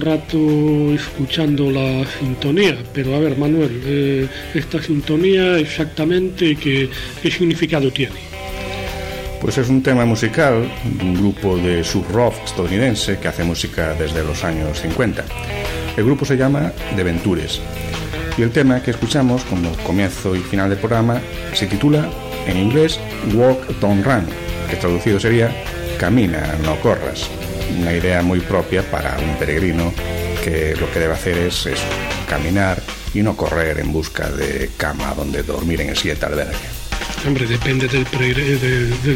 Un rato escuchando la sintonía, pero a ver, Manuel, eh, esta sintonía exactamente qué, qué significado tiene. Pues es un tema musical de un grupo de sub-rock estadounidense que hace música desde los años 50. El grupo se llama The Ventures y el tema que escuchamos como comienzo y final del programa se titula en inglés Walk Don't Run, que traducido sería Camina, no corras una idea muy propia para un peregrino que lo que debe hacer es caminar y no correr en busca de cama donde dormir en el siguiente albergue. Hombre, depende del,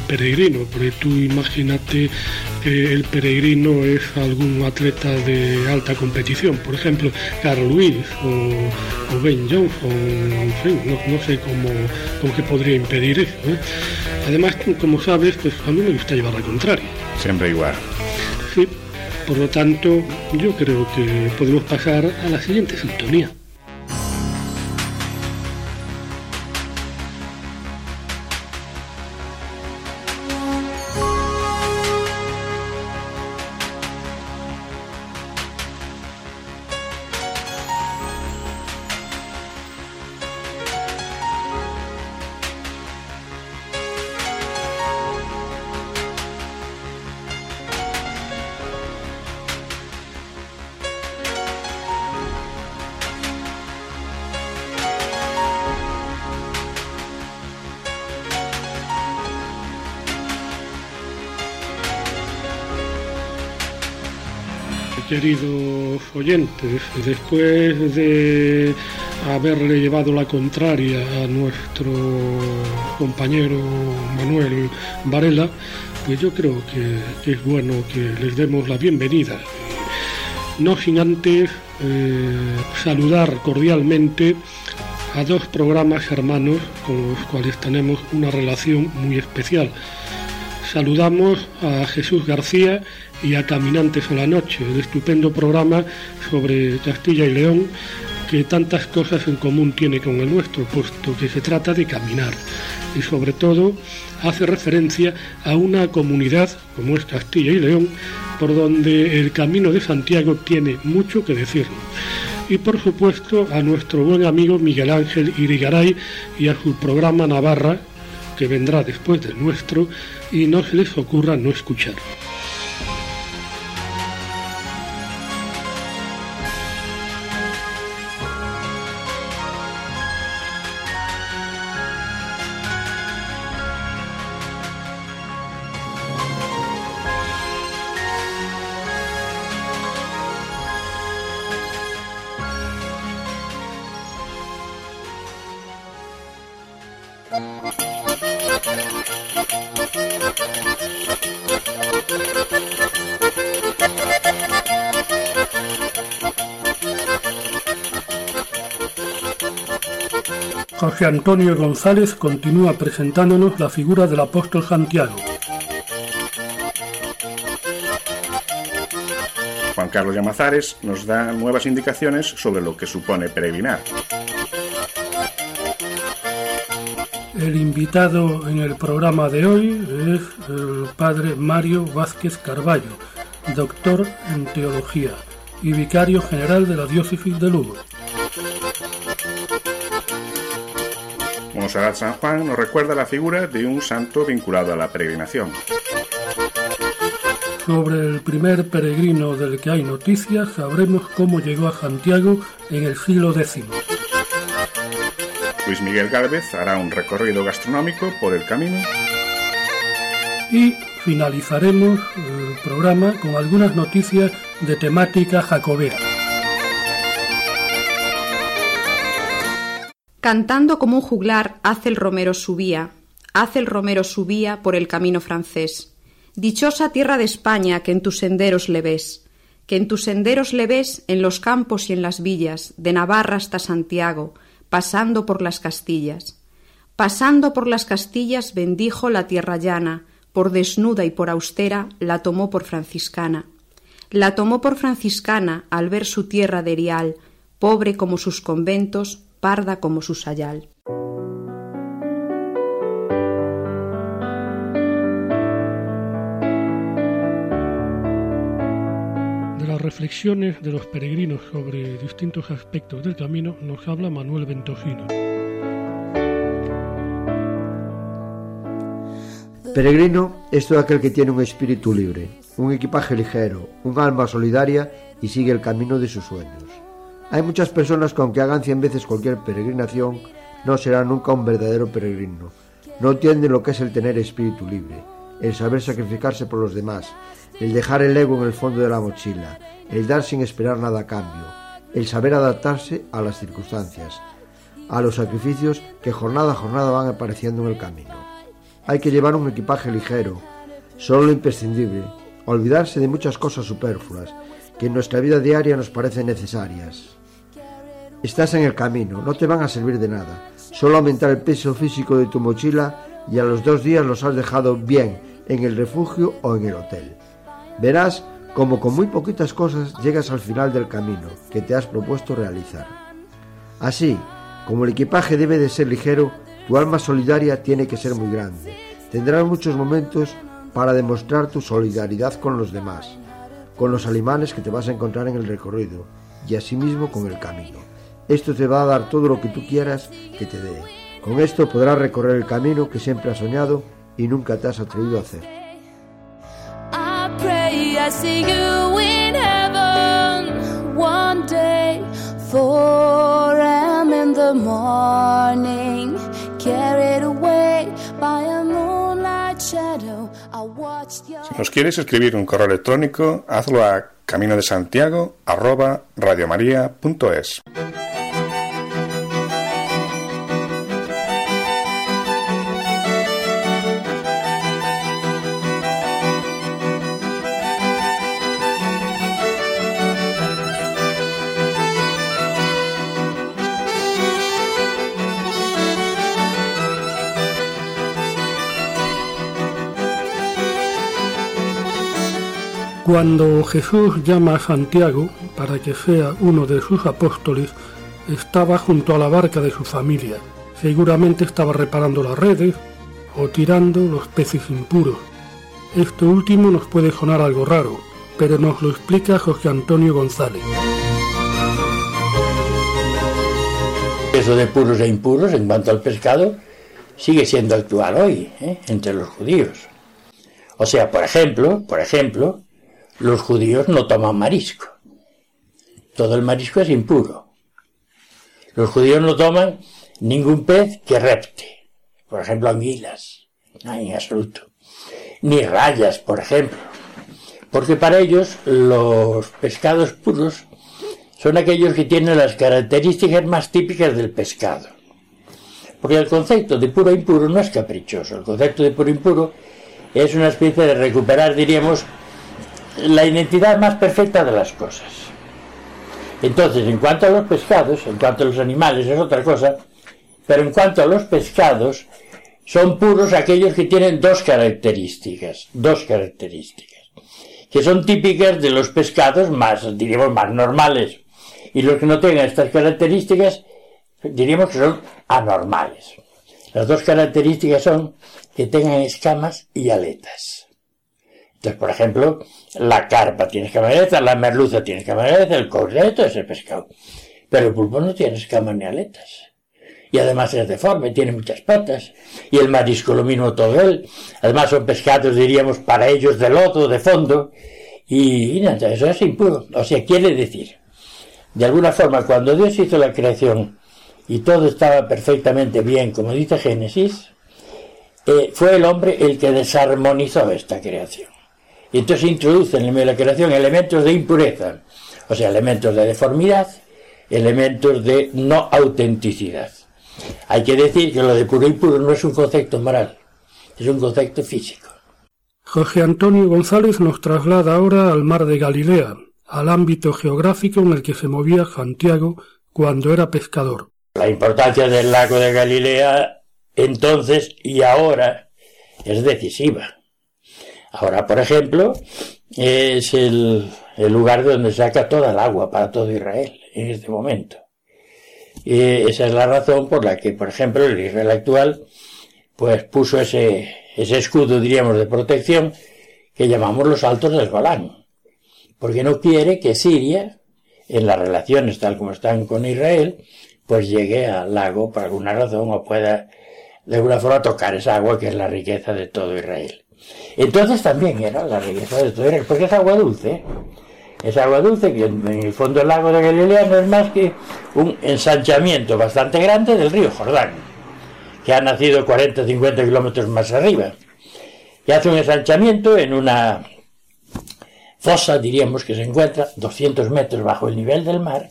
peregrino, porque tú imagínate que el peregrino es algún atleta de alta competición, por ejemplo, Carl Lewis o, Ben Johnson, en fin, no, sé cómo, cómo, se podría impedir eso. ¿eh? Además, como sabes, pues a mí me gusta llevar la contraria. Siempre igual. Por lo tanto, yo creo que podemos pasar a la siguiente sintonía. Oyentes, después de haberle llevado la contraria a nuestro compañero Manuel Varela, pues yo creo que, es bueno que les demos la bienvenida. No sin antes eh, saludar cordialmente a dos programas hermanos con los cuales tenemos una relación muy especial. Saludamos a Jesús García y a Caminantes a la Noche, el estupendo programa sobre Castilla y León que tantas cosas en común tiene con el nuestro, puesto que se trata de caminar y sobre todo hace referencia a una comunidad como es Castilla y León, por donde el Camino de Santiago tiene mucho que decirnos. Y por supuesto a nuestro buen amigo Miguel Ángel Irigaray y a su programa Navarra, que vendrá después del nuestro, y no se les ocurra no escuchar. Jorge Antonio González continúa presentándonos la figura del apóstol Santiago. Juan Carlos Llamazares nos da nuevas indicaciones sobre lo que supone peregrinar. El invitado en el programa de hoy es el padre Mario Vázquez Carballo, doctor en teología y vicario general de la diócesis de Lugo. Monserrat San Juan nos recuerda la figura de un santo vinculado a la peregrinación. Sobre el primer peregrino del que hay noticias, sabremos cómo llegó a Santiago en el siglo X. Luis Miguel Gálvez hará un recorrido gastronómico por el camino. Y finalizaremos el programa con algunas noticias de temática jacobea. Cantando como un juglar, hace el romero subía, hace el romero subía por el camino francés. Dichosa tierra de España que en tus senderos le ves, que en tus senderos le ves en los campos y en las villas, de Navarra hasta Santiago, pasando por las Castillas. Pasando por las Castillas bendijo la tierra llana, por desnuda y por austera la tomó por franciscana. La tomó por franciscana al ver su tierra de Erial, pobre como sus conventos, parda como su sayal. De las reflexiones de los peregrinos sobre distintos aspectos del camino nos habla Manuel Ventosino. Peregrino es todo aquel que tiene un espíritu libre, un equipaje ligero, un alma solidaria y sigue el camino de sus sueños. Hay muchas personas que aunque hagan cien veces cualquier peregrinación, no serán nunca un verdadero peregrino. No entienden lo que es el tener espíritu libre, el saber sacrificarse por los demás, el dejar el ego en el fondo de la mochila, el dar sin esperar nada a cambio, el saber adaptarse a las circunstancias, a los sacrificios que jornada a jornada van apareciendo en el camino. Hay que llevar un equipaje ligero, solo lo imprescindible, olvidarse de muchas cosas superfluas que en nuestra vida diaria nos parecen necesarias. Estás en el camino, no te van a servir de nada, solo aumentar el peso físico de tu mochila y a los dos días los has dejado bien en el refugio o en el hotel. Verás como con muy poquitas cosas llegas al final del camino que te has propuesto realizar. Así, como el equipaje debe de ser ligero, tu alma solidaria tiene que ser muy grande. Tendrás muchos momentos para demostrar tu solidaridad con los demás, con los animales que te vas a encontrar en el recorrido y asimismo con el camino. Esto te va a dar todo lo que tú quieras que te dé. Con esto podrás recorrer el camino que siempre has soñado y nunca te has atrevido a hacer. Si nos quieres escribir un correo electrónico, hazlo a camino Santiago Cuando Jesús llama a Santiago para que sea uno de sus apóstoles, estaba junto a la barca de su familia. Seguramente estaba reparando las redes o tirando los peces impuros. Esto último nos puede sonar algo raro, pero nos lo explica José Antonio González. Eso de puros e impuros en cuanto al pescado sigue siendo actual hoy ¿eh? entre los judíos. O sea, por ejemplo, por ejemplo, los judíos no toman marisco. Todo el marisco es impuro. Los judíos no toman ningún pez que repte. Por ejemplo, anguilas. En absoluto. Ni rayas, por ejemplo. Porque para ellos los pescados puros son aquellos que tienen las características más típicas del pescado. Porque el concepto de puro e impuro no es caprichoso. El concepto de puro e impuro es una especie de recuperar, diríamos, la identidad más perfecta de las cosas. Entonces, en cuanto a los pescados, en cuanto a los animales es otra cosa, pero en cuanto a los pescados, son puros aquellos que tienen dos características, dos características, que son típicas de los pescados más, diríamos, más normales. Y los que no tengan estas características, diríamos que son anormales. Las dos características son que tengan escamas y aletas. Entonces, por ejemplo, la carpa tiene escamas la merluza tiene escamas el correto es el pescado. Pero el pulpo no tiene escamas ni aletas. Y además es deforme, tiene muchas patas. Y el marisco lo todo él. Además son pescados, diríamos, para ellos de lodo, de fondo. Y, nada, eso es impuro. O sea, quiere decir, de alguna forma, cuando Dios hizo la creación y todo estaba perfectamente bien, como dice Génesis, eh, fue el hombre el que desarmonizó esta creación. Y entonces introduce en la creación elementos de impureza, o sea, elementos de deformidad, elementos de no autenticidad. Hay que decir que lo de puro y puro no es un concepto moral, es un concepto físico. Jorge Antonio González nos traslada ahora al mar de Galilea, al ámbito geográfico en el que se movía Santiago cuando era pescador. La importancia del lago de Galilea entonces y ahora es decisiva. Ahora, por ejemplo, es el, lugar donde saca toda el agua para todo Israel en este momento. Y esa es la razón por la que, por ejemplo, el Israel actual pues puso ese, ese escudo, diríamos, de protección que llamamos los altos del Golán. Porque no quiere que Siria, en las relaciones tal como están con Israel, pues llegue al lago por alguna razón o pueda de alguna forma tocar esa agua que es la riqueza de todo Israel. Entonces también era la riqueza de todo porque es agua dulce. Es agua dulce que en el fondo del lago de Galilea no es más que un ensanchamiento bastante grande del río Jordán, que ha nacido 40 o 50 kilómetros más arriba. Y hace un ensanchamiento en una fosa, diríamos, que se encuentra 200 metros bajo el nivel del mar,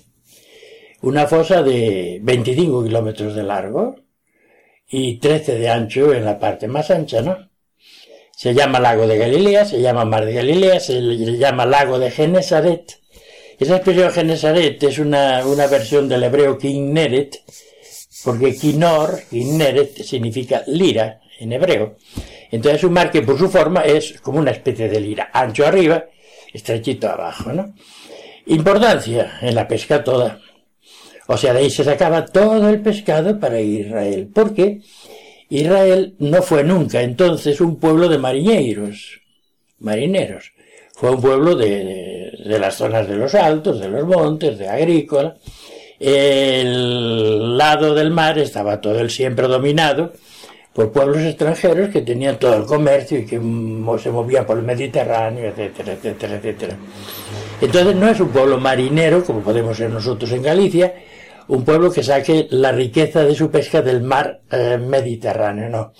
una fosa de 25 kilómetros de largo y 13 de ancho en la parte más ancha, ¿no? Se llama lago de Galilea, se llama mar de Galilea, se llama lago de Genesaret. Esa expresión Genesaret es una, una versión del hebreo Kinneret, porque Kinor, Kinneret, significa lira en hebreo. Entonces es un mar que por su forma es como una especie de lira, ancho arriba, estrechito abajo, ¿no? Importancia en la pesca toda. O sea, de ahí se sacaba todo el pescado para Israel, porque Israel no fue nunca entonces un pueblo de marineros, marineros. Fue un pueblo de, de, las zonas de los altos, de los montes, de agrícola. El lado del mar estaba todo el siempre dominado por pueblos extranjeros que tenían todo el comercio y que se movían por el Mediterráneo, etcétera, etcétera, etcétera. Entonces no es un pueblo marinero como podemos ser nosotros en Galicia, un pueblo que saque la riqueza de su pesca del mar eh, Mediterráneo, no.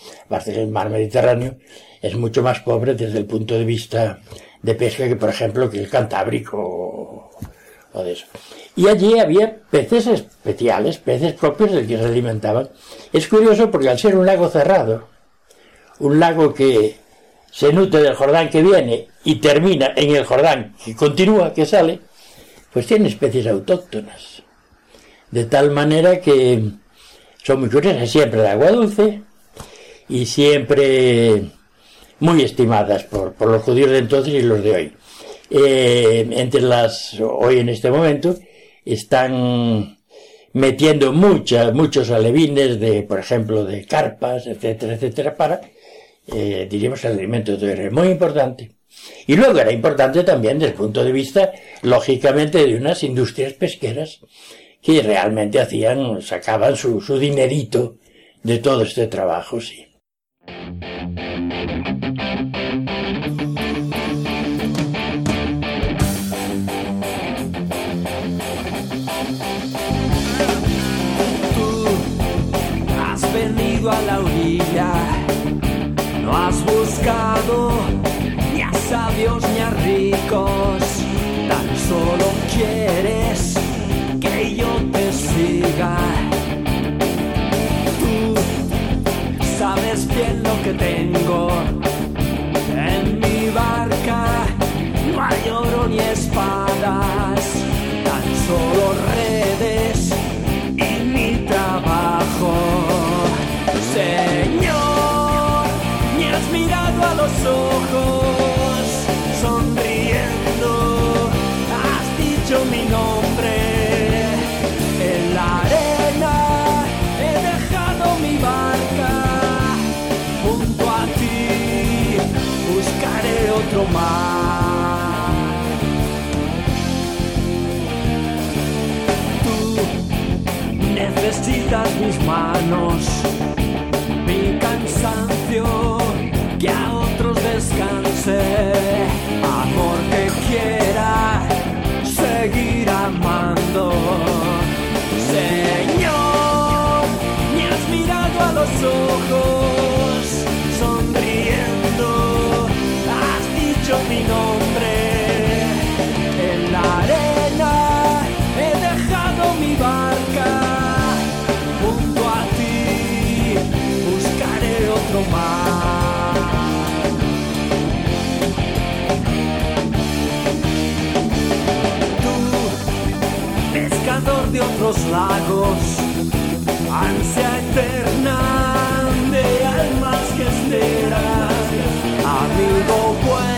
El mar Mediterráneo es mucho más pobre desde el punto de vista de pesca que, por ejemplo, que el Cantábrico o, o de eso. Y allí había peces especiales, peces propios del que se alimentaban. Es curioso porque al ser un lago cerrado, un lago que se nutre del Jordán que viene y termina en el Jordán que continúa, que sale, pues tiene especies autóctonas de tal manera que son muy curiosas, siempre de agua dulce y siempre muy estimadas por, los judíos de entonces y los de hoy. Eh, entre las, hoy en este momento, están metiendo muchas, muchos alevines de, por ejemplo, de carpas, etcétera, etcétera, para, eh, diríamos, el alimento de muy importante. Y luego era importante también desde el punto de vista, lógicamente, de unas industrias pesqueras que realmente hacían, sacaban su, su dinerito de todo este trabajo, sí. Que tengo en mi barca. No hay oro ni espadas, tan solo redes Tú necesitas mis manos, mi cansancio, que a otros descanse. Amor que quiera seguir amando. Señor, me has mirado a los ojos. En la arena he dejado mi barca, junto a ti buscaré otro mar. Tú, pescador de otros lagos, ansia eterna de almas que esperas, Amigo puertas.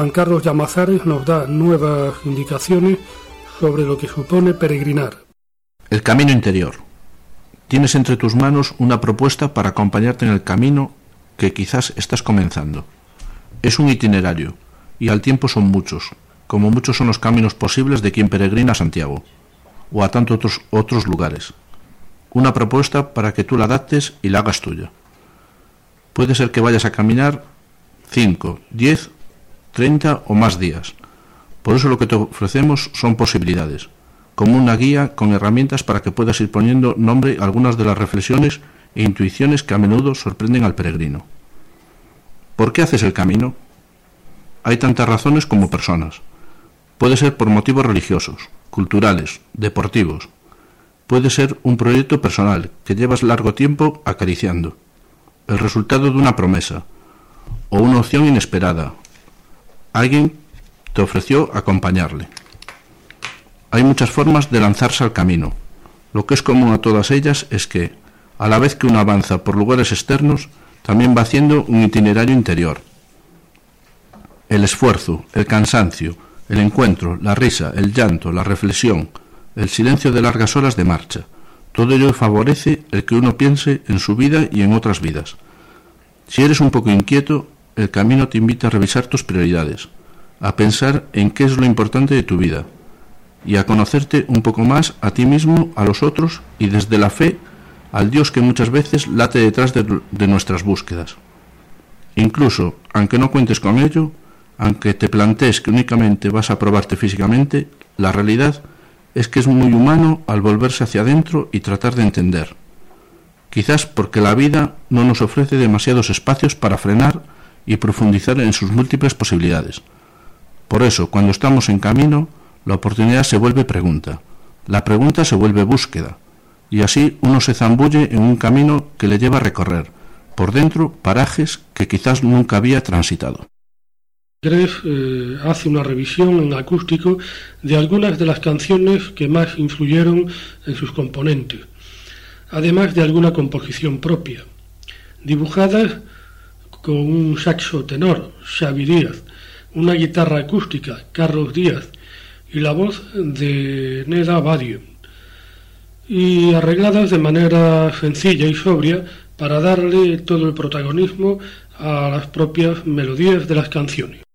Juan Carlos Llamazares nos da nuevas indicaciones sobre lo que supone peregrinar. El camino interior. Tienes entre tus manos una propuesta para acompañarte en el camino que quizás estás comenzando. Es un itinerario, y al tiempo son muchos, como muchos son los caminos posibles de quien peregrina a Santiago, o a tantos otros, otros lugares. Una propuesta para que tú la adaptes y la hagas tuya. Puede ser que vayas a caminar 5, 10, 30 o más días. Por eso lo que te ofrecemos son posibilidades, como una guía con herramientas para que puedas ir poniendo nombre a algunas de las reflexiones e intuiciones que a menudo sorprenden al peregrino. ¿Por qué haces el camino? Hay tantas razones como personas. Puede ser por motivos religiosos, culturales, deportivos. Puede ser un proyecto personal que llevas largo tiempo acariciando. El resultado de una promesa. O una opción inesperada. Alguien te ofreció acompañarle. Hay muchas formas de lanzarse al camino. Lo que es común a todas ellas es que, a la vez que uno avanza por lugares externos, también va haciendo un itinerario interior. El esfuerzo, el cansancio, el encuentro, la risa, el llanto, la reflexión, el silencio de largas horas de marcha, todo ello favorece el que uno piense en su vida y en otras vidas. Si eres un poco inquieto, el camino te invita a revisar tus prioridades, a pensar en qué es lo importante de tu vida y a conocerte un poco más a ti mismo, a los otros y desde la fe al Dios que muchas veces late detrás de, nuestras búsquedas. Incluso, aunque no cuentes con ello, aunque te plantees que únicamente vas a probarte físicamente, la realidad es que es muy humano al volverse hacia adentro y tratar de entender. Quizás porque la vida no nos ofrece demasiados espacios para frenar y profundizar en sus múltiples posibilidades. Por eso, cuando estamos en camino, la oportunidad se vuelve pregunta, la pregunta se vuelve búsqueda, y así uno se zambulle en un camino que le lleva a recorrer, por dentro, parajes que quizás nunca había transitado. Gref eh, hace una revisión en acústico de algunas de las canciones que más influyeron en sus componentes, además de alguna composición propia, dibujadas con un saxo tenor, Xavi Díaz, una guitarra acústica, Carlos Díaz, y la voz de Neda Badio, y arregladas de manera sencilla y sobria para darle todo el protagonismo a las propias melodías de las canciones.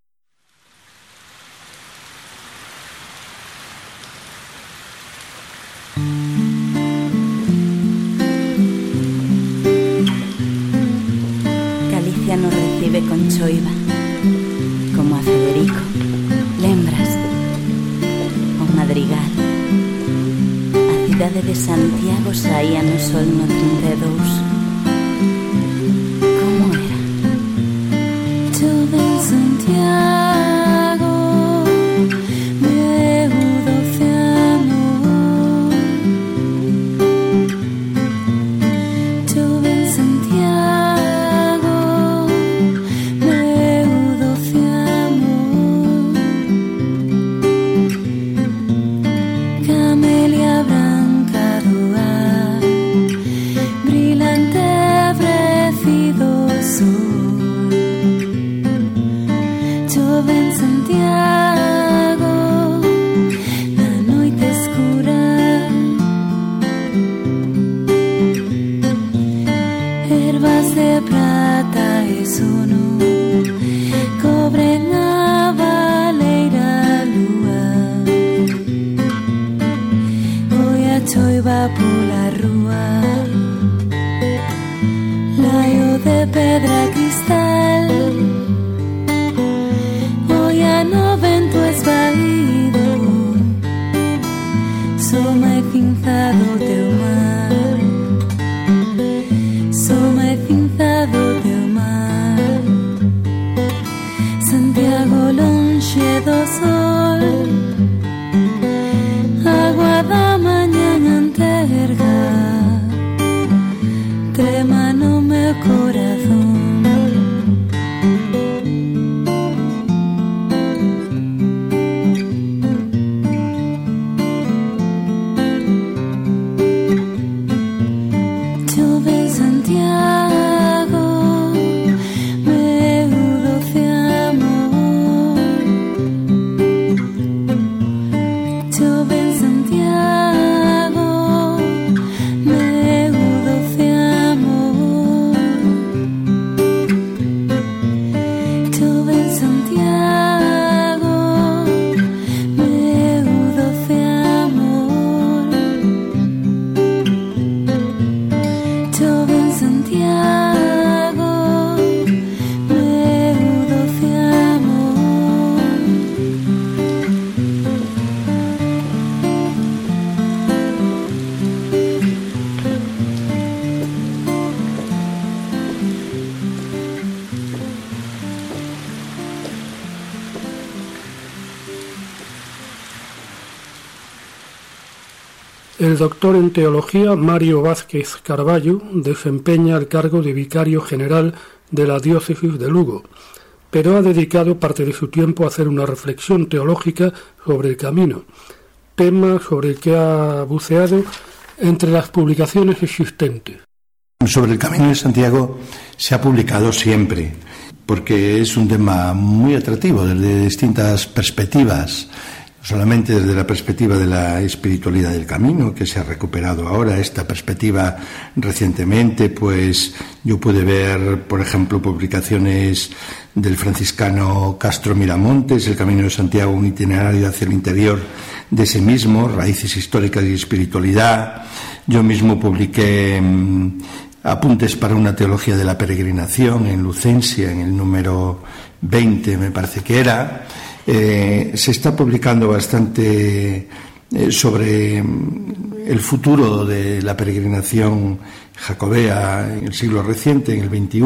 El doctor en teología Mario Vázquez Carballo desempeña el cargo de vicario general de la diócesis de Lugo, pero ha dedicado parte de su tiempo a hacer una reflexión teológica sobre el camino, tema sobre el que ha buceado entre las publicaciones existentes. Sobre el Camino de Santiago se ha publicado siempre, porque es un tema muy atractivo desde distintas perspectivas solamente desde la perspectiva de la espiritualidad del camino, que se ha recuperado ahora, esta perspectiva recientemente, pues yo pude ver, por ejemplo, publicaciones del franciscano Castro Miramontes, El Camino de Santiago, un itinerario hacia el interior de sí mismo, raíces históricas y espiritualidad. Yo mismo publiqué mm, apuntes para una teología de la peregrinación en Lucencia, en el número 20, me parece que era. Eh, se está publicando bastante eh, sobre mm, el futuro de la peregrinación jacobea en el siglo reciente, en el XXI.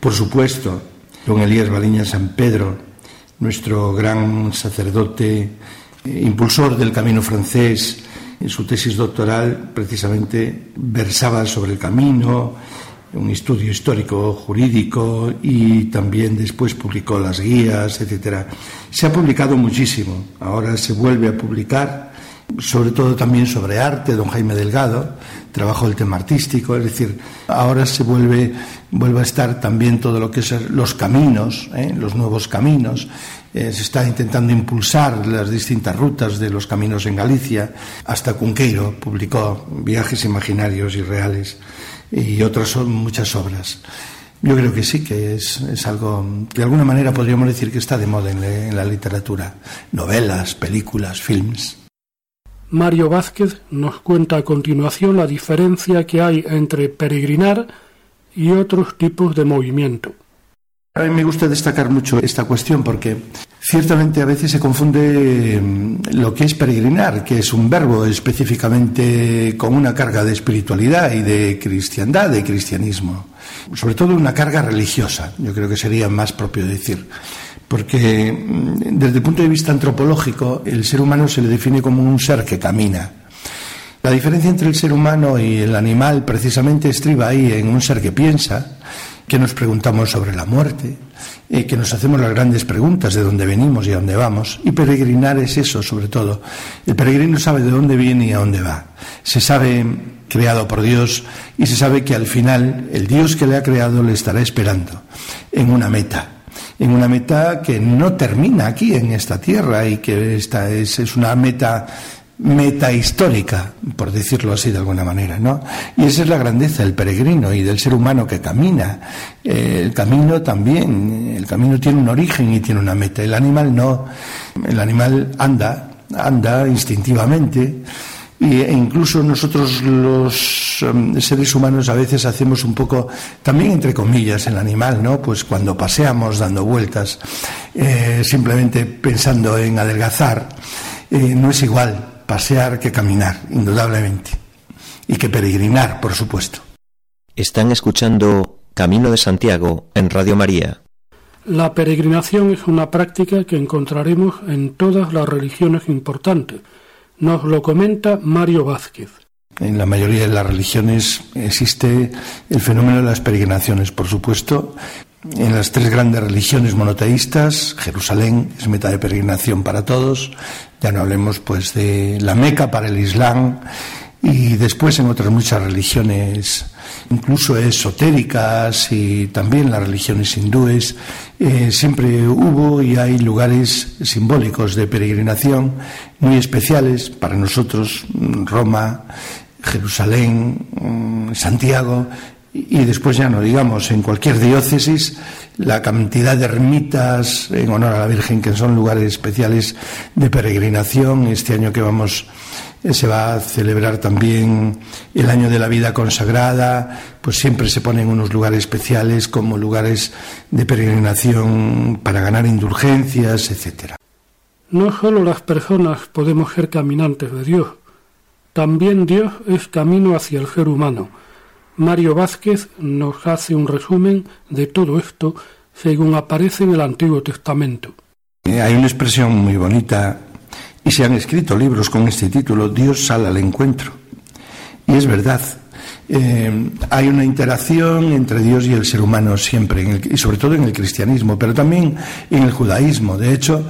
Por supuesto, don Elías Baliña San Pedro, nuestro gran sacerdote, eh, impulsor del camino francés, en su tesis doctoral precisamente versaba sobre el camino, un estudio histórico jurídico y también después publicó las guías, etcétera. Se ha publicado muchísimo. Ahora se vuelve a publicar, sobre todo también sobre arte, don Jaime Delgado, trabajo el tema artístico, es decir, ahora se vuelve, vuelve a estar también todo lo que es los caminos, ¿eh? los nuevos caminos. Eh, se está intentando impulsar las distintas rutas de los caminos en Galicia. Hasta Cunqueiro publicó viajes imaginarios y reales y otras son muchas obras. Yo creo que sí, que es, es, algo, de alguna manera podríamos decir que está de moda en, en la literatura. Novelas, películas, films. Mario Vázquez nos cuenta a continuación la diferencia que hay entre peregrinar y otros tipos de movimiento. A mí me gusta destacar mucho esta cuestión porque ciertamente a veces se confunde mm, lo que es peregrinar, que es un verbo específicamente con una carga de espiritualidad y de cristiandad, de cristianismo, sobre todo una carga religiosa, yo creo que sería más propio decir. Porque mm, desde el punto de vista antropológico, el ser humano se le define como un ser que camina. La diferencia entre el ser humano y el animal precisamente estriba ahí en un ser que piensa, que nos preguntamos sobre la muerte, eh, que nos hacemos las grandes preguntas de dónde venimos y a dónde vamos. Y peregrinar es eso, sobre todo. El peregrino sabe de dónde viene y a dónde va. Se sabe creado por Dios y se sabe que al final el Dios que le ha creado le estará esperando en una meta. En una meta que no termina aquí en esta tierra y que esta es, es una meta metahistórica, por decirlo así de alguna manera, ¿no? Y esa es la grandeza del peregrino y del ser humano que camina. Eh, el camino también, el camino tiene un origen y tiene una meta. El animal no. El animal anda, anda instintivamente. e incluso nosotros los um, seres humanos a veces hacemos un poco, también entre comillas, el animal, ¿no? Pues cuando paseamos dando vueltas, eh, simplemente pensando en adelgazar, eh, no es igual pasear que caminar, indudablemente. Y que peregrinar, por supuesto. Están escuchando Camino de Santiago en Radio María. La peregrinación es una práctica que encontraremos en todas las religiones importantes. Nos lo comenta Mario Vázquez. En la mayoría de las religiones existe el fenómeno de las peregrinaciones, por supuesto. En las tres grandes religiones monoteístas, Jerusalén es meta de peregrinación para todos, ya no hablemos pues de la Meca para el Islam y después en otras muchas religiones, incluso esotéricas y también las religiones hindúes, eh, siempre hubo y hay lugares simbólicos de peregrinación muy especiales para nosotros, Roma, Jerusalén, mm, Santiago, y después ya no digamos, en cualquier diócesis, la cantidad de ermitas en honor a la Virgen, que son lugares especiales de peregrinación. Este año que vamos eh, se va a celebrar también el año de la vida consagrada, pues siempre se ponen unos lugares especiales como lugares de peregrinación para ganar indulgencias, etcétera. No solo las personas podemos ser caminantes de Dios, también Dios es camino hacia el ser humano Mario Vázquez nos hace un resumen de todo esto según aparece en el Antiguo Testamento. Eh, hay una expresión muy bonita y se han escrito libros con este título, Dios sale al encuentro. Y es verdad, eh, hay una interacción entre Dios y el ser humano siempre, y sobre todo en el cristianismo, pero también en el judaísmo. De hecho,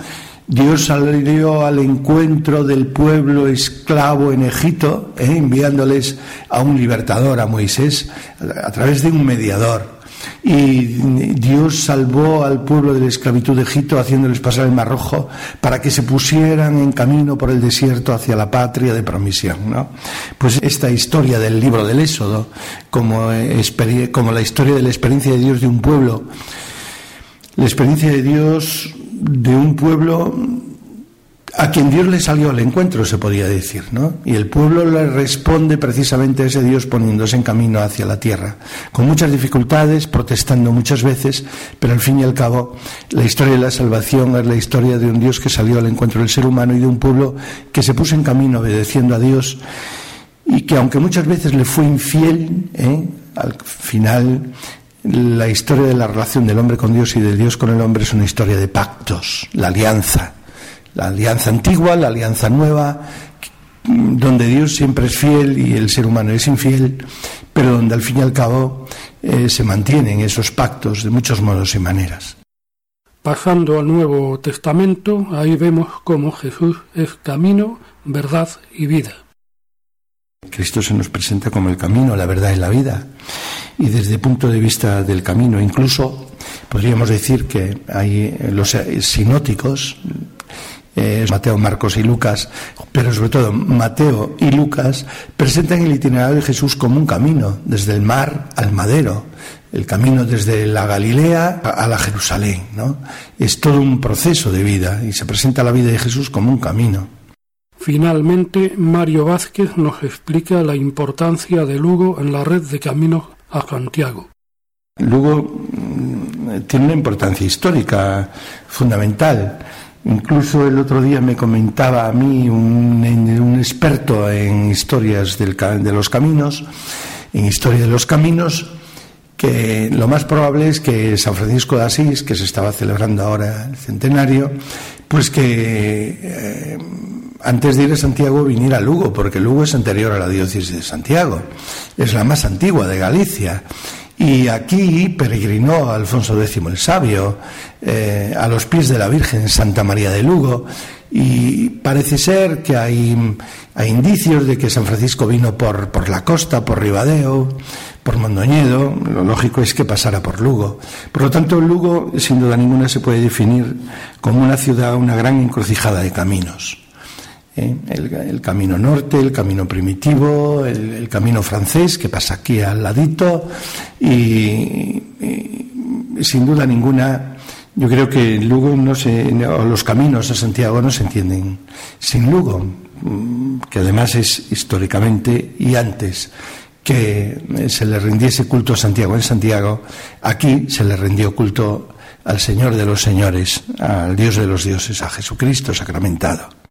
Dios salió al encuentro del pueblo esclavo en Egipto, ¿eh? enviándoles a un libertador, a Moisés, a través de un mediador. Y Dios salvó al pueblo de la esclavitud de Egipto haciéndoles pasar el Mar Rojo para que se pusieran en camino por el desierto hacia la patria de promisión. Pues esta historia del libro del Éxodo, como, como la historia de la experiencia de Dios de un pueblo, la experiencia de Dios de un pueblo a quien Dios le salió al encuentro, se podía decir, ¿no? Y el pueblo le responde precisamente a ese Dios poniéndose en camino hacia la tierra, con muchas dificultades, protestando muchas veces, pero al fin y al cabo la historia de la salvación es la historia de un Dios que salió al encuentro del ser humano y de un pueblo que se puso en camino obedeciendo a Dios y que aunque muchas veces le fue infiel, ¿eh? al final la historia de la relación del hombre con Dios y de Dios con el hombre es una historia de pactos, la alianza, la alianza antigua, la alianza nueva, donde Dios siempre es fiel y el ser humano es infiel, pero donde al fin y al cabo eh, se mantienen esos pactos de muchos modos y maneras. Pasando al Nuevo Testamento, ahí vemos cómo Jesús es camino, verdad y vida. Cristo se nos presenta como el camino, la verdad y la vida y desde el punto de vista del camino, incluso podríamos decir que hay los sinóticos, eh, Mateo, Marcos y Lucas, pero sobre todo Mateo y Lucas presentan el itinerario de Jesús como un camino, desde el mar al madero, el camino desde la Galilea a la Jerusalén, ¿no? Es todo un proceso de vida y se presenta la vida de Jesús como un camino. Finalmente, Mario Vázquez nos explica la importancia de Lugo en la red de caminos a Santiago. Luego mm, tiene una importancia histórica fundamental. Incluso el otro día me comentaba a mí un, un experto en historias del, de los caminos, en historia de los caminos, que lo más probable es que San Francisco de Asís, que se estaba celebrando ahora el centenario, pues que eh, antes de ir a Santiago viniera a Lugo, porque Lugo es anterior a la diócesis de Santiago, es la más antigua de Galicia. Y aquí peregrinó Alfonso X el Sabio eh, a los pies de la Virgen Santa María de Lugo y parece ser que hay, hay indicios de que San Francisco vino por, por la costa, por Ribadeo, por Mondoñedo, lo lógico es que pasara por Lugo. Por lo tanto, Lugo, sin duda ninguna, se puede definir como una ciudad, una gran encrucijada de caminos. ¿Eh? El, camino norte, el camino primitivo, el, camino francés, que pasa aquí al ladito, y, sin duda ninguna, yo creo que Lugo no se, los caminos a Santiago no se entienden sin Lugo, mm, que además es históricamente y antes que eh, se le rindiese culto a Santiago en Santiago, aquí se le rindió culto al Señor de los Señores, al Dios de los dioses, a Jesucristo sacramentado.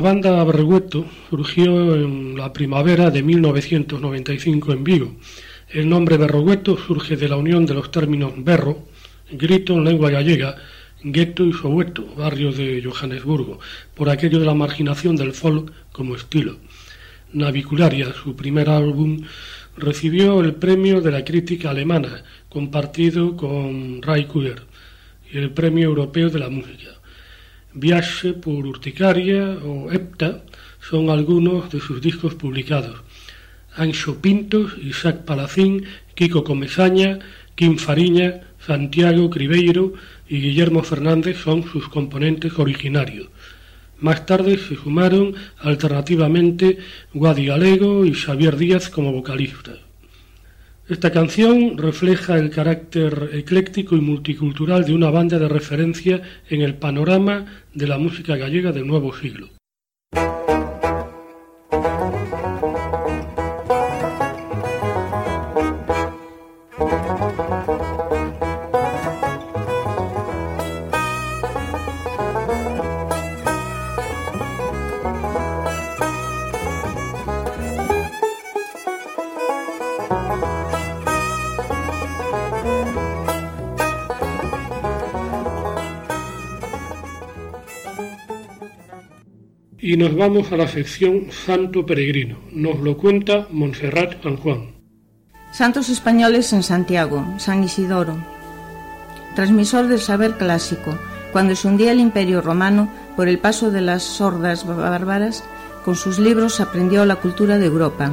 La banda Berrueto surgió en la primavera de 1995 en Vigo. El nombre Berrogueto surge de la unión de los términos berro, grito en lengua gallega, gueto y soweto, barrio de Johannesburgo, por aquello de la marginación del folk como estilo. Navicularia, su primer álbum, recibió el premio de la crítica alemana, compartido con Ray Kuder, y el premio europeo de la música. Viaxe por Urticaria ou Epta son algunos de sus discos publicados. Anxo Pintos, Isaac Palacín, Kiko Comesaña, Kim Fariña, Santiago Cribeiro y Guillermo Fernández son sus componentes originarios. Más tarde se sumaron alternativamente Guadi Galego y Xavier Díaz como vocalistas. Esta canción refleja el carácter ecléctico y multicultural de una banda de referencia en el panorama de la música gallega del nuevo siglo. Y nos vamos a la sección Santo Peregrino. Nos lo cuenta Montserrat San Juan. Santos españoles en Santiago, San Isidoro. Transmisor del saber clásico, cuando se hundía el imperio romano por el paso de las sordas bárbaras, con sus libros aprendió la cultura de Europa.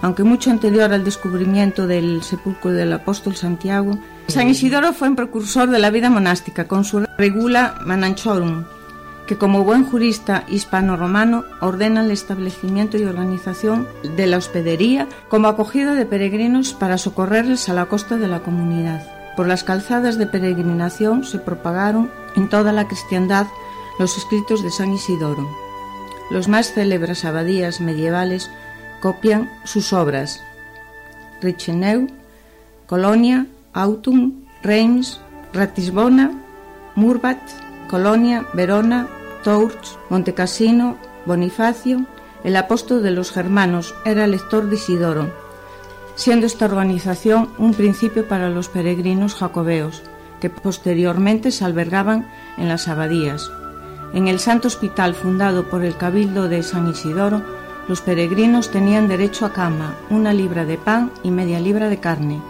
Aunque mucho anterior al descubrimiento del sepulcro del apóstol Santiago, San Isidoro fue un precursor de la vida monástica con su regula Mananchorum, que como buen jurista hispano-romano ordena el establecimiento y organización de la hospedería como acogida de peregrinos para socorrerles a la costa de la comunidad. Por las calzadas de peregrinación se propagaron en toda la cristiandad los escritos de San Isidoro. Los más célebres abadías medievales copian sus obras. Richeneu, Colonia, Autum, Reims, Ratisbona, Murbat, Colonia, Verona, Tours, Montecassino, Bonifacio, el apóstol de los germanos, era lector de Isidoro, siendo esta organización un principio para los peregrinos jacobeos, que posteriormente se albergaban en las abadías. En el Santo Hospital fundado por el Cabildo de San Isidoro, los peregrinos tenían derecho a cama, una libra de pan y media libra de carne,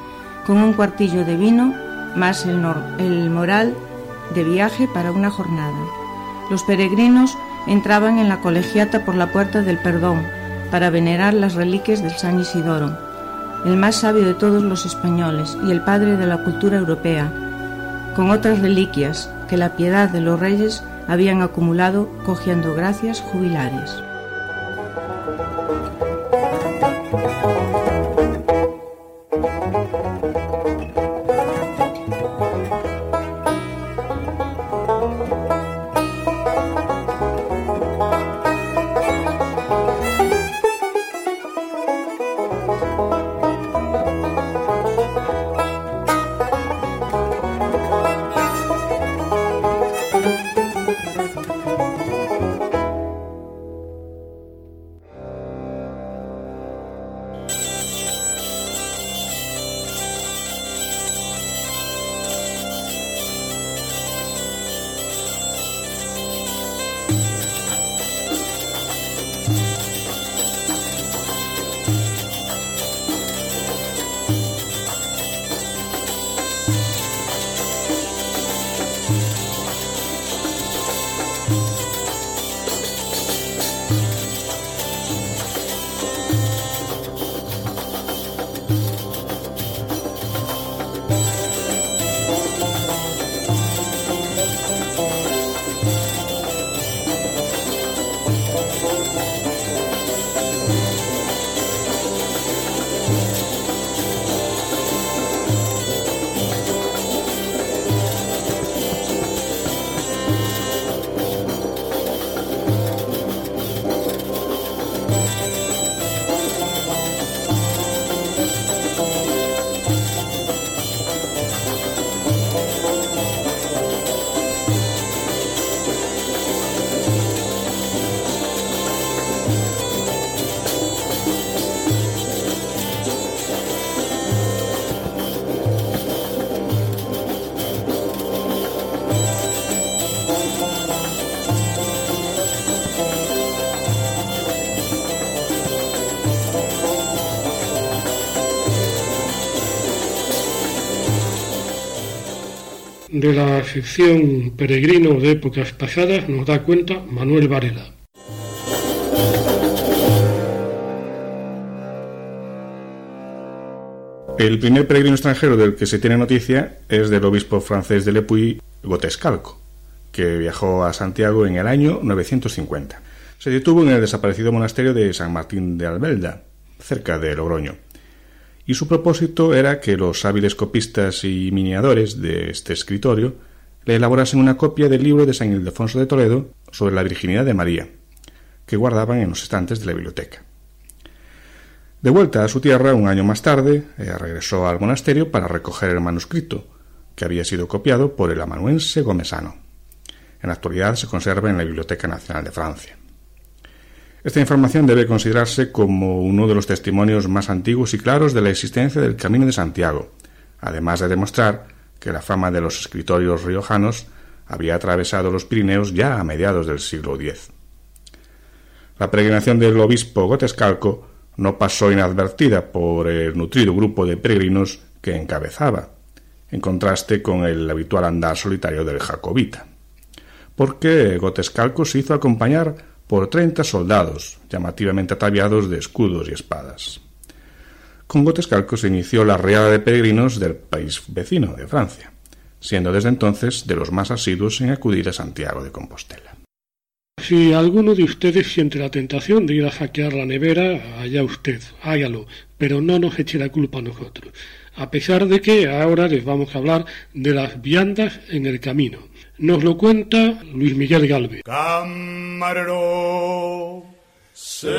con un cuartillo de vino más el, el moral de viaje para una jornada. Los peregrinos entraban en la colegiata por la puerta del perdón para venerar las reliquias del San Isidoro, el más sabio de todos los españoles y el padre de la cultura europea, con otras reliquias que la piedad de los reyes habían acumulado cogiendo gracias jubilares. De la sección Peregrino de épocas pasadas nos da cuenta Manuel Varela. El primer peregrino extranjero del que se tiene noticia es del obispo francés de Lepuy, Gotescalco, que viajó a Santiago en el año 950. Se detuvo en el desaparecido monasterio de San Martín de Albelda, cerca de Logroño. Y su propósito era que los hábiles copistas y miniadores de este escritorio le elaborasen una copia del libro de San Ildefonso de Toledo sobre la virginidad de María, que guardaban en los estantes de la biblioteca. De vuelta a su tierra un año más tarde, eh, regresó al monasterio para recoger el manuscrito, que había sido copiado por el amanuense Gomesano. En la actualidad se conserva en la Biblioteca Nacional de Francia. Esta información debe considerarse como uno de los testimonios más antiguos y claros de la existencia del Camino de Santiago, además de demostrar que la fama de los escritorios riojanos había atravesado los Pirineos ya a mediados del siglo X. La peregrinación del obispo Gotescalco no pasó inadvertida por el nutrido grupo de peregrinos que encabezaba, en contraste con el habitual andar solitario del jacobita, porque Gotescalco se hizo acompañar por treinta soldados, llamativamente ataviados de escudos y espadas. Con Gotescalco se inició la riada de peregrinos del país vecino de Francia, siendo desde entonces de los más asiduos en acudir a Santiago de Compostela. Si alguno de ustedes siente la tentación de ir a saquear la nevera, allá usted, hágalo, pero no nos eche la culpa a nosotros. A pesar de que ahora les vamos a hablar de las viandas en el camino. Nos lo cuenta Luis Miguel Galvez. Camarero, Señor,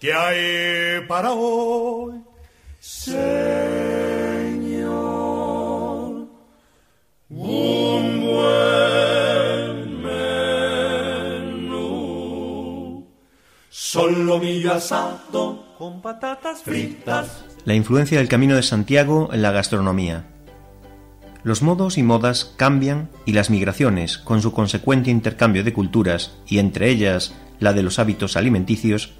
¿qué hay para hoy? Señor, un buen menú, solomillo asado con patatas fritas. La influencia del Camino de Santiago en la gastronomía. Los modos y modas cambian y las migraciones, con su consecuente intercambio de culturas, y entre ellas la de los hábitos alimenticios,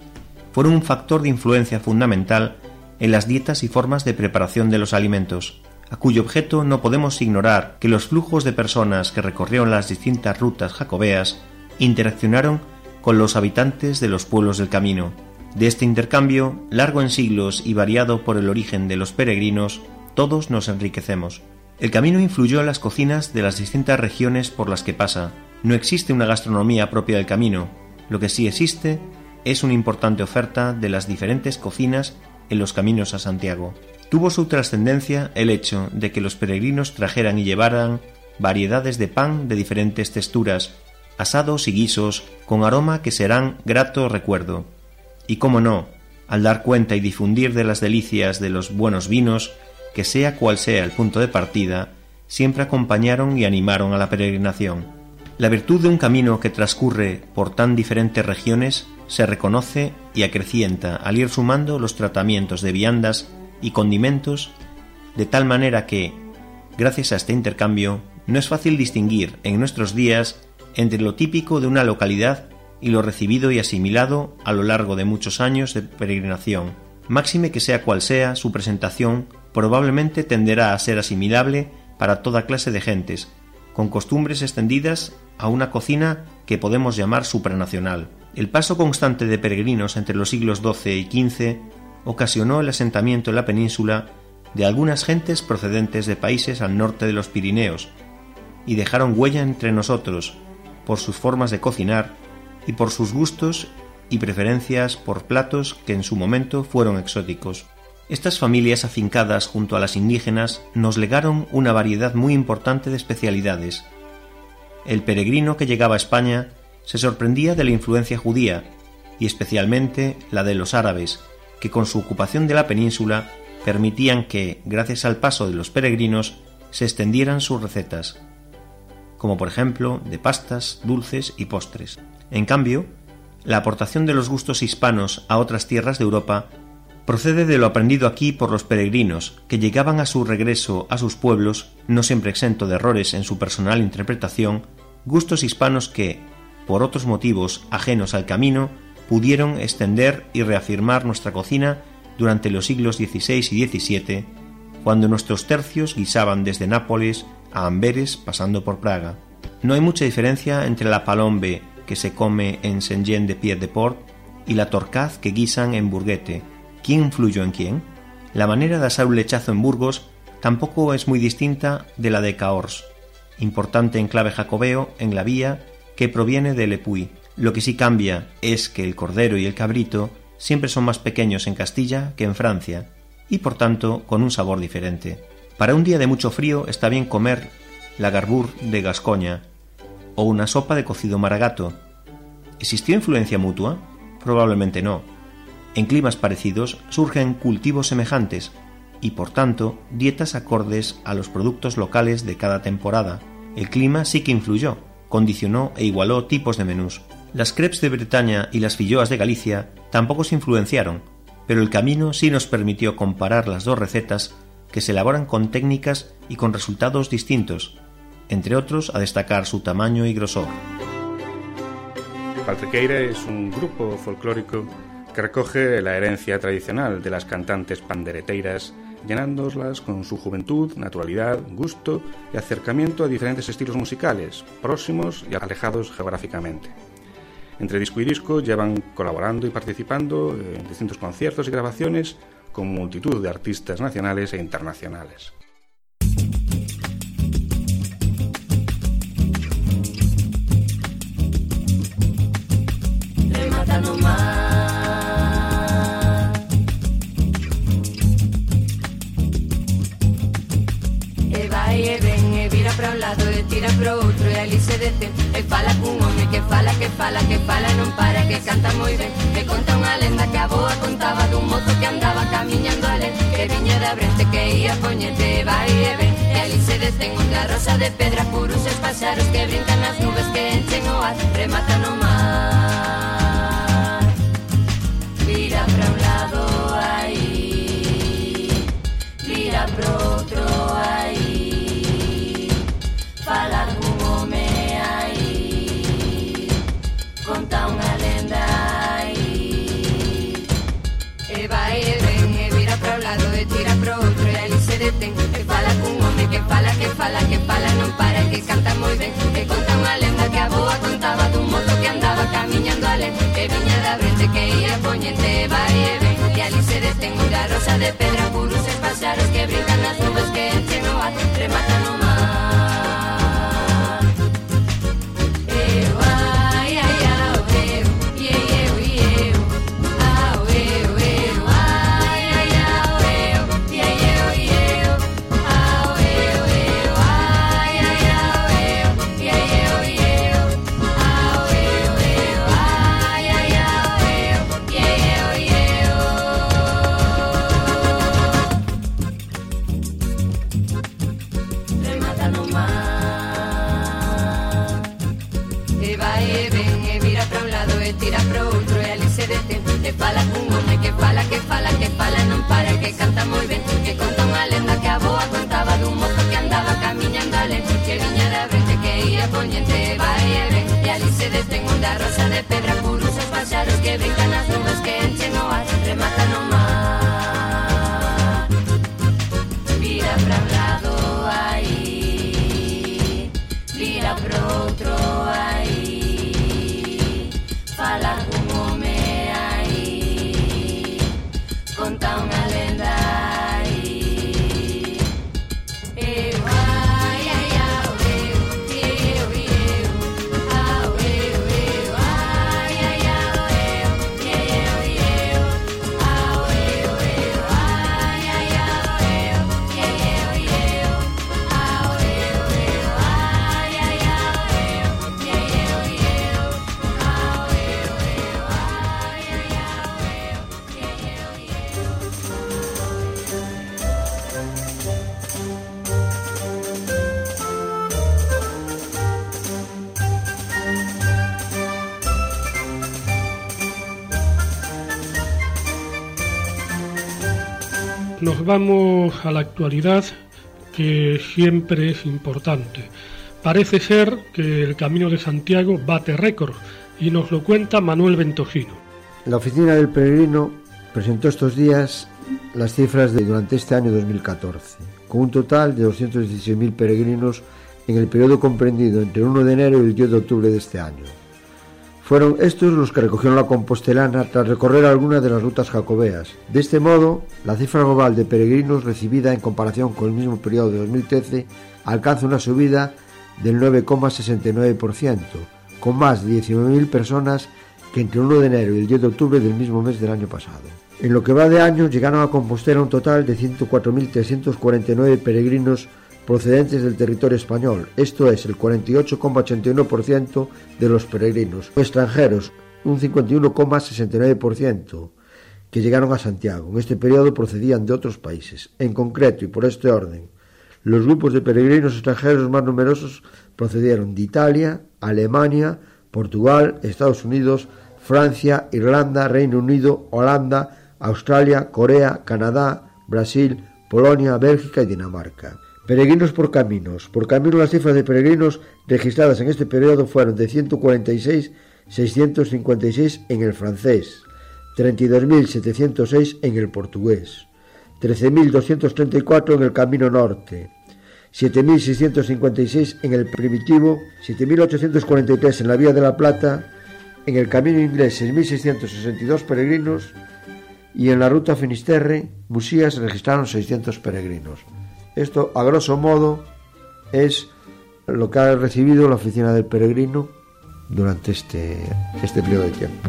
fueron un factor de influencia fundamental en las dietas y formas de preparación de los alimentos, a cuyo objeto no podemos ignorar que los flujos de personas que recorrieron las distintas rutas jacobeas interaccionaron con los habitantes de los pueblos del camino. De este intercambio, largo en siglos y variado por el origen de los peregrinos, todos nos enriquecemos. El camino influyó en las cocinas de las distintas regiones por las que pasa. No existe una gastronomía propia del camino. Lo que sí existe es una importante oferta de las diferentes cocinas en los caminos a Santiago. Tuvo su trascendencia el hecho de que los peregrinos trajeran y llevaran variedades de pan de diferentes texturas, asados y guisos, con aroma que serán grato recuerdo. Y cómo no, al dar cuenta y difundir de las delicias de los buenos vinos, que sea cual sea el punto de partida, siempre acompañaron y animaron a la peregrinación. La virtud de un camino que transcurre por tan diferentes regiones se reconoce y acrecienta al ir sumando los tratamientos de viandas y condimentos, de tal manera que, gracias a este intercambio, no es fácil distinguir en nuestros días entre lo típico de una localidad y lo recibido y asimilado a lo largo de muchos años de peregrinación, máxime que sea cual sea su presentación probablemente tenderá a ser asimilable para toda clase de gentes, con costumbres extendidas a una cocina que podemos llamar supranacional. El paso constante de peregrinos entre los siglos XII y XV ocasionó el asentamiento en la península de algunas gentes procedentes de países al norte de los Pirineos, y dejaron huella entre nosotros por sus formas de cocinar y por sus gustos y preferencias por platos que en su momento fueron exóticos. Estas familias afincadas junto a las indígenas nos legaron una variedad muy importante de especialidades. El peregrino que llegaba a España se sorprendía de la influencia judía, y especialmente la de los árabes, que con su ocupación de la península permitían que, gracias al paso de los peregrinos, se extendieran sus recetas, como por ejemplo de pastas, dulces y postres. En cambio, la aportación de los gustos hispanos a otras tierras de Europa procede de lo aprendido aquí por los peregrinos, que llegaban a su regreso a sus pueblos, no siempre exento de errores en su personal interpretación, gustos hispanos que, por otros motivos ajenos al camino, pudieron extender y reafirmar nuestra cocina durante los siglos XVI y XVII, cuando nuestros tercios guisaban desde Nápoles a Amberes pasando por Praga. No hay mucha diferencia entre la palombe que se come en Saint-Jean de Pied de Port y la torcaz que guisan en Burguete. ¿Quién influyó en quién? La manera de asar un lechazo en Burgos tampoco es muy distinta de la de Cahors, importante enclave jacobeo en la vía que proviene de Lepuy. Lo que sí cambia es que el cordero y el cabrito siempre son más pequeños en Castilla que en Francia, y por tanto con un sabor diferente. Para un día de mucho frío está bien comer la garbur de Gascoña o una sopa de cocido maragato. ¿Existió influencia mutua? Probablemente no. En climas parecidos surgen cultivos semejantes y por tanto dietas acordes a los productos locales de cada temporada. El clima sí que influyó, condicionó e igualó tipos de menús. Las crepes de Bretaña y las filloas de Galicia tampoco se influenciaron, pero el camino sí nos permitió comparar las dos recetas que se elaboran con técnicas y con resultados distintos, entre otros a destacar su tamaño y grosor. Faltriqueira es un grupo folclórico que recoge la herencia tradicional de las cantantes pandereteiras, llenándolas con su juventud, naturalidad, gusto y acercamiento a diferentes estilos musicales, próximos y alejados geográficamente. Entre disco y disco llevan colaborando y participando en distintos conciertos y grabaciones con multitud de artistas nacionales e internacionales. hora pro outro e ali se detén E fala cun home que fala, que fala, que fala Non para, que canta moi ben E conta unha lenda que a boa contaba dun mozo que andaba camiñando alén Que viña da brente que ia poñete vai e ven. E ali se detén unha rosa de pedra Puruses pasaros que brincan nas nubes que enchen o ar Rematan o mar que fala, que fala, que fala Non para que canta moi ben E conta unha lenda que a boa contaba Dun mozo que andaba camiñando alén E viña da brente que ia poñente E vai e ven E ali se detén unha rosa de pedra Puros e paxaros que brincan Nos vamos a la actualidad, que siempre es importante. Parece ser que el Camino de Santiago bate récord y nos lo cuenta Manuel Ventosino. La oficina del peregrino presentó estos días las cifras de durante este año 2014, con un total de 216.000 peregrinos en el periodo comprendido entre el 1 de enero y el 10 de octubre de este año. Fueron estos los que recogieron la compostelana tras recorrer algunas de las rutas jacobeas. De este modo, la cifra global de peregrinos recibida en comparación con el mismo periodo de 2013 alcanza una subida del 9,69%, con más de 19.000 personas que entre el 1 de enero y el 10 de octubre del mismo mes del año pasado. En lo que va de año llegaron a Compostela un total de 104.349 peregrinos procedentes del territorio español, esto es el 48,81% de los peregrinos, extranjeros, un 51,69%, que llegaron a Santiago. En este periodo procedían de otros países. En concreto, y por este orden, los grupos de peregrinos extranjeros más numerosos procedieron de Italia, Alemania, Portugal, Estados Unidos, Francia, Irlanda, Reino Unido, Holanda, Australia, Corea, Canadá, Brasil, Polonia, Bélgica y Dinamarca. Peregrinos por caminos. Por camino las cifras de peregrinos registradas en este periodo fueron de 146.656 en el francés, 32.706 en el portugués, 13.234 en el camino norte, 7.656 en el primitivo, 7.843 en la Vía de la Plata, en el camino inglés 6.662 peregrinos y en la ruta Finisterre, Musías registraron 600 peregrinos. Esto, a grosso modo, es lo que ha recibido la oficina del peregrino durante este, este periodo de tiempo.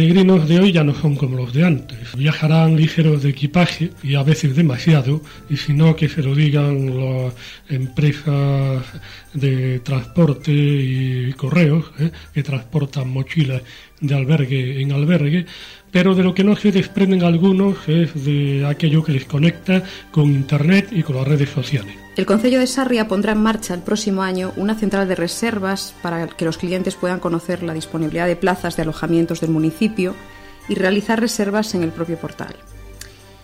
Peregrinos de hoy ya no son como los de antes. Viajarán ligeros de equipaje y a veces demasiado, y si no que se lo digan las empresas de transporte y correos, ¿eh? que transportan mochilas de albergue en albergue, pero de lo que no se desprenden algunos es de aquello que les conecta con Internet y con las redes sociales. El Concello de Sarria pondrá en marcha el próximo año una central de reservas para que los clientes puedan conocer la disponibilidad de plazas de alojamientos del municipio y realizar reservas en el propio portal.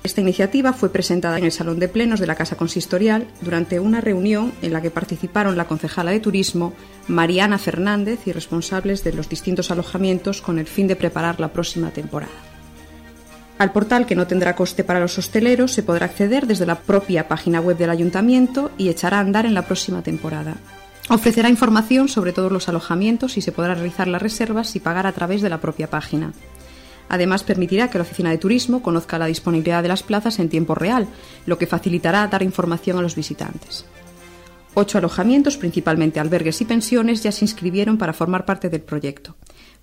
Esta iniciativa fue presentada en el Salón de Plenos de la Casa Consistorial durante una reunión en la que participaron la concejala de Turismo, Mariana Fernández, y responsables de los distintos alojamientos con el fin de preparar la próxima temporada. Al portal, que no tendrá coste para los hosteleros, se podrá acceder desde la propia página web del ayuntamiento y echará a andar en la próxima temporada. Ofrecerá información sobre todos los alojamientos y se podrá realizar las reservas y pagar a través de la propia página. Además, permitirá que la Oficina de Turismo conozca la disponibilidad de las plazas en tiempo real, lo que facilitará dar información a los visitantes. Ocho alojamientos, principalmente albergues y pensiones, ya se inscribieron para formar parte del proyecto.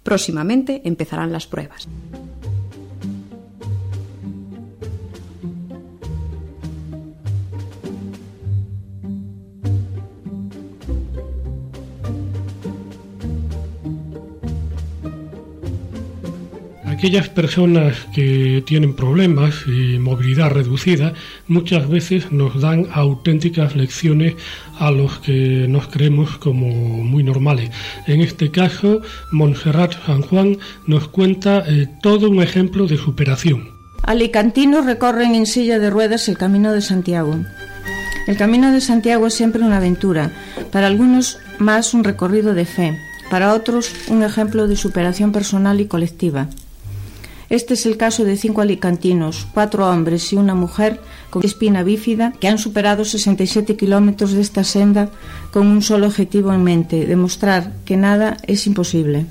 Próximamente empezarán las pruebas. Aquellas personas que tienen problemas y movilidad reducida muchas veces nos dan auténticas lecciones a los que nos creemos como muy normales. En este caso, Montserrat San Juan nos cuenta eh, todo un ejemplo de superación. Alicantinos recorren en silla de ruedas el Camino de Santiago. El Camino de Santiago es siempre una aventura, para algunos más un recorrido de fe, para otros un ejemplo de superación personal y colectiva. Este es el caso de cinco alicantinos, cuatro hombres y una mujer con espina bífida que han superado 67 kilómetros de esta senda con un solo objetivo en mente, demostrar que nada es imposible.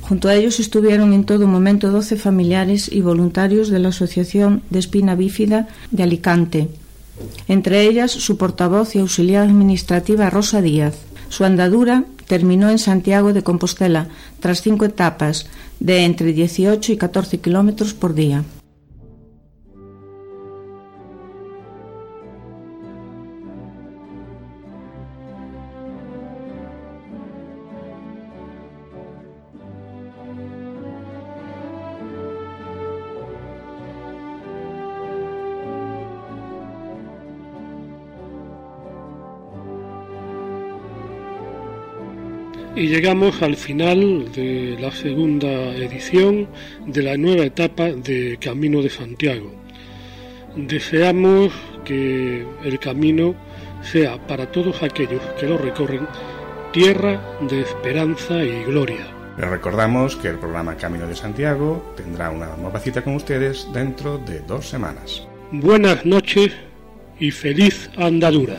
Junto a ellos estuvieron en todo momento 12 familiares y voluntarios de la Asociación de Espina Bífida de Alicante, entre ellas su portavoz y auxiliar administrativa Rosa Díaz. Su andadura terminó en Santiago de Compostela, tras cinco etapas de entre 18 y 14 kilómetros por día. Y llegamos al final de la segunda edición de la nueva etapa de Camino de Santiago. Deseamos que el camino sea para todos aquellos que lo recorren tierra de esperanza y gloria. Les recordamos que el programa Camino de Santiago tendrá una nueva cita con ustedes dentro de dos semanas. Buenas noches y feliz andadura.